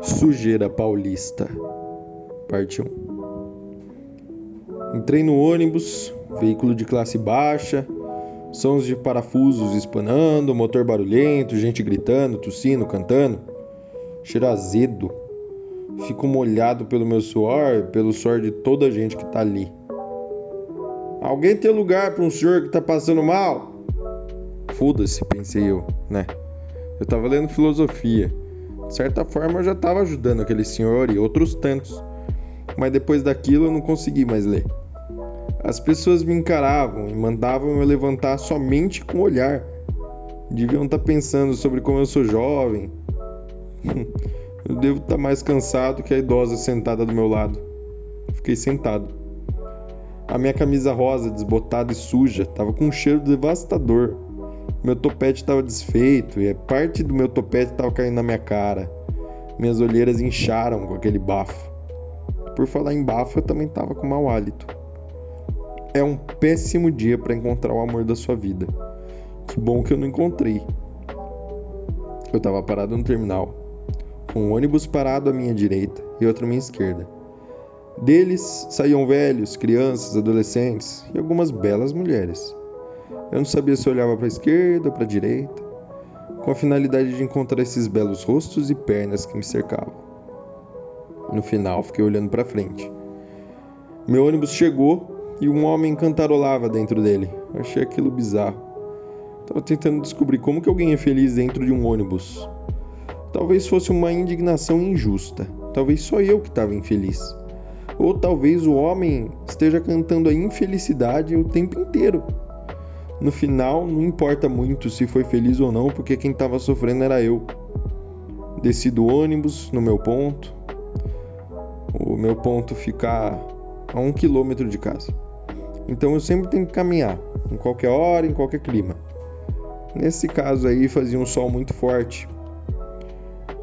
Sujeira Paulista, parte 1. Entrei no ônibus, veículo de classe baixa, sons de parafusos espanando, motor barulhento, gente gritando, tossindo, cantando. Cheiro azedo. Fico molhado pelo meu suor, pelo suor de toda a gente que tá ali. Alguém tem lugar para um senhor que tá passando mal? Foda-se, pensei eu, né? Eu tava lendo filosofia. De certa forma eu já tava ajudando aquele senhor e outros tantos. Mas depois daquilo eu não consegui mais ler. As pessoas me encaravam e mandavam eu levantar somente com o olhar. Deviam estar tá pensando sobre como eu sou jovem. eu devo estar tá mais cansado que a idosa sentada do meu lado. Fiquei sentado. A minha camisa rosa, desbotada e suja, estava com um cheiro devastador. Meu topete estava desfeito e parte do meu topete estava caindo na minha cara. Minhas olheiras incharam com aquele bafo. Por falar em bafo, eu também estava com mau hálito. É um péssimo dia para encontrar o amor da sua vida. Que bom que eu não encontrei. Eu estava parado no terminal, com um ônibus parado à minha direita e outro à minha esquerda. Deles saíam velhos, crianças, adolescentes e algumas belas mulheres. Eu não sabia se olhava para a esquerda ou para a direita, com a finalidade de encontrar esses belos rostos e pernas que me cercavam. No final, fiquei olhando para frente. Meu ônibus chegou e um homem cantarolava dentro dele. Eu achei aquilo bizarro. Estava tentando descobrir como que alguém é feliz dentro de um ônibus. Talvez fosse uma indignação injusta. Talvez só eu que estava infeliz. Ou talvez o homem esteja cantando a infelicidade o tempo inteiro. No final, não importa muito se foi feliz ou não, porque quem estava sofrendo era eu. Desci do ônibus no meu ponto. O meu ponto fica a um quilômetro de casa. Então eu sempre tenho que caminhar, em qualquer hora, em qualquer clima. Nesse caso aí fazia um sol muito forte.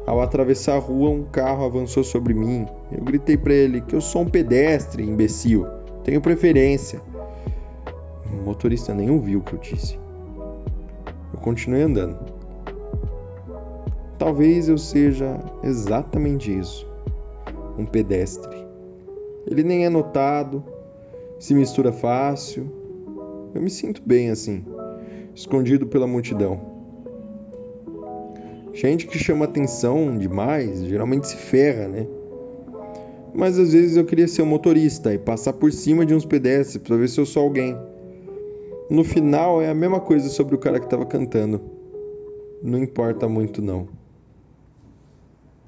Ao atravessar a rua, um carro avançou sobre mim. Eu gritei para ele que eu sou um pedestre, imbecil. Tenho preferência. O motorista nem ouviu o que eu disse. Eu continuei andando. Talvez eu seja exatamente isso um pedestre. Ele nem é notado, se mistura fácil. Eu me sinto bem assim, escondido pela multidão. Gente que chama atenção demais geralmente se ferra, né? Mas às vezes eu queria ser um motorista e passar por cima de uns pedestres para ver se eu sou alguém. No final é a mesma coisa sobre o cara que estava cantando. Não importa muito não.